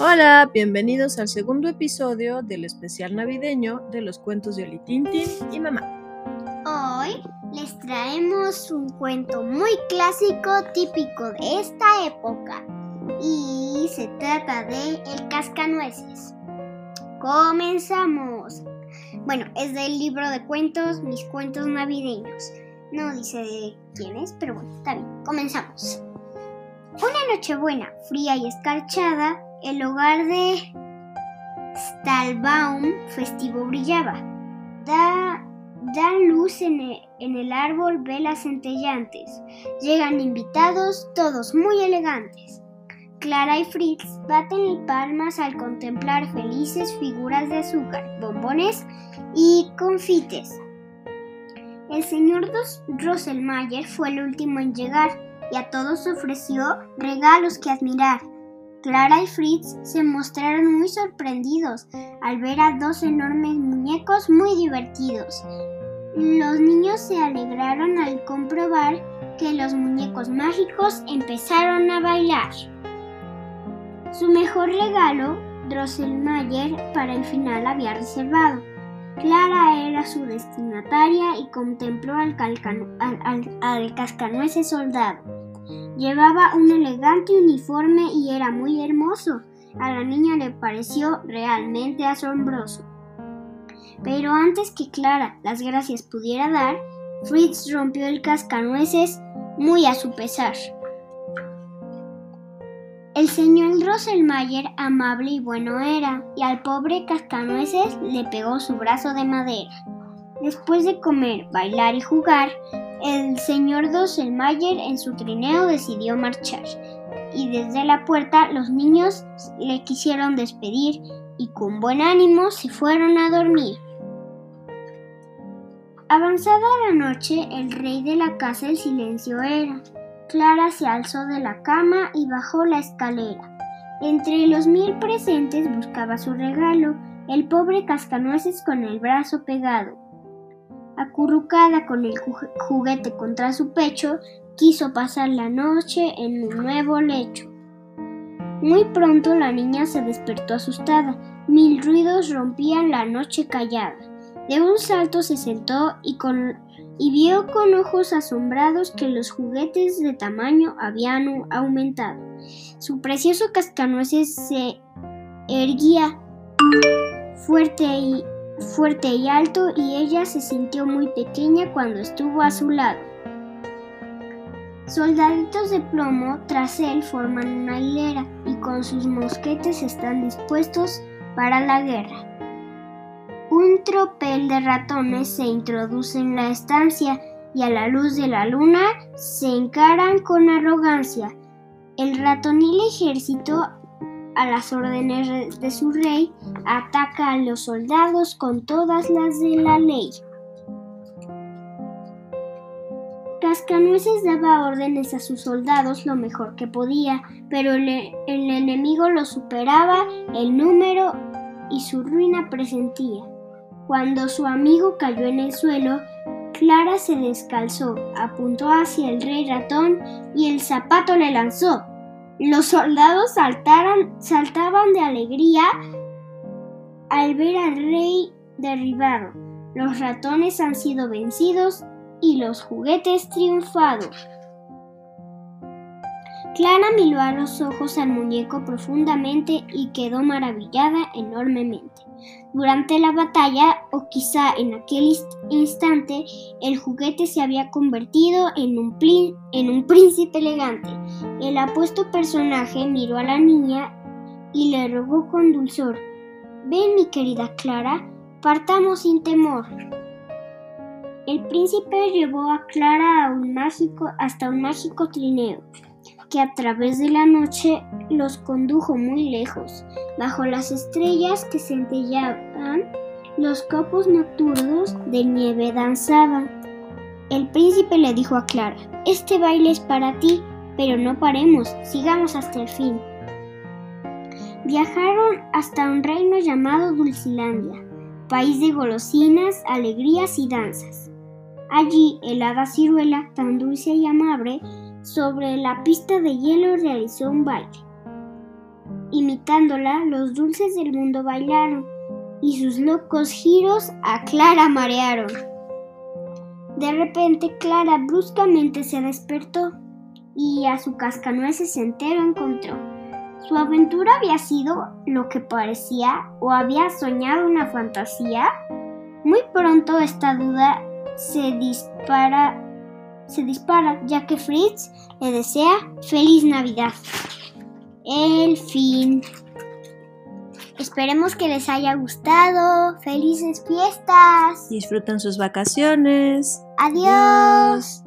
Hola, bienvenidos al segundo episodio del especial navideño de los cuentos de Oli Tintin y Mamá. Hoy les traemos un cuento muy clásico típico de esta época y se trata de El cascanueces. Comenzamos. Bueno, es del libro de cuentos Mis cuentos navideños. No dice de quién es, pero bueno, está bien. Comenzamos. Una noche buena, fría y escarchada, el hogar de Stalbaum festivo brillaba. Da, dan luz en el, en el árbol velas centellantes. Llegan invitados, todos muy elegantes. Clara y Fritz baten palmas al contemplar felices figuras de azúcar, bombones y confites. El señor Drosselmayer fue el último en llegar y a todos ofreció regalos que admirar. Clara y Fritz se mostraron muy sorprendidos al ver a dos enormes muñecos muy divertidos. Los niños se alegraron al comprobar que los muñecos mágicos empezaron a bailar. Su mejor regalo, Drosselmayer, para el final había reservado. Clara era su destinataria y contempló al, al, soldado. Llevaba un elegante uniforme y era muy hermoso. A la niña le pareció realmente asombroso. Pero antes que Clara las gracias pudiera dar, Fritz rompió el cascanueces muy a su pesar. El señor Drosselmayer amable y bueno era, y al pobre cascanueces le pegó su brazo de madera. Después de comer, bailar y jugar, el señor Drosselmayer en su trineo decidió marchar, y desde la puerta los niños le quisieron despedir y con buen ánimo se fueron a dormir. Avanzada la noche, el rey de la casa el silencio era. Clara se alzó de la cama y bajó la escalera. Entre los mil presentes buscaba su regalo, el pobre cascanueces con el brazo pegado. Acurrucada con el juguete contra su pecho, quiso pasar la noche en un nuevo lecho. Muy pronto la niña se despertó asustada. Mil ruidos rompían la noche callada. De un salto se sentó y con y vio con ojos asombrados que los juguetes de tamaño habían aumentado. Su precioso cascanueces se erguía fuerte y, fuerte y alto y ella se sintió muy pequeña cuando estuvo a su lado. Soldaditos de plomo tras él forman una hilera y con sus mosquetes están dispuestos para la guerra. Un tropel de ratones se introduce en la estancia y a la luz de la luna se encaran con arrogancia. El ratonil ejército, a las órdenes de su rey, ataca a los soldados con todas las de la ley. Cascanueces daba órdenes a sus soldados lo mejor que podía, pero el, enemigo lo superaba el número y su ruina presentía. Cuando su amigo cayó en el suelo, Clara se descalzó, apuntó hacia el rey ratón y el zapato le lanzó. Los soldados saltaban de alegría al ver al rey derribado. Los ratones han sido vencidos y los juguetes triunfados. Clara miró a los ojos al muñeco profundamente y quedó maravillada enormemente. Durante la batalla, o quizá en aquel instante, el juguete se había convertido en un, príncipe elegante. El apuesto personaje miró a la niña y le rogó con dulzor, Ven mi querida Clara, partamos sin temor. El príncipe llevó a Clara a un mágico, hasta un mágico trineo que a través de la noche los condujo muy lejos. Bajo las estrellas que centellaban, los copos nocturnos de nieve danzaban. El príncipe le dijo a Clara, este baile es para ti, pero no paremos, sigamos hasta el fin. Viajaron hasta un reino llamado Dulcilandia, país de golosinas, alegrías y danzas. Allí el hada ciruela, tan dulce y amable, sobre la pista de hielo realizó un baile. Imitándola, los dulces del mundo bailaron y sus locos giros a Clara marearon. De repente Clara bruscamente se despertó y a su cascanueces entero encontró. Su aventura había sido lo que parecía o había soñado una fantasía. Muy pronto esta duda se dispara, se dispara ya que Fritz le desea feliz Navidad. El fin. Esperemos que les haya gustado. Felices fiestas. Disfrutan sus vacaciones. Adiós.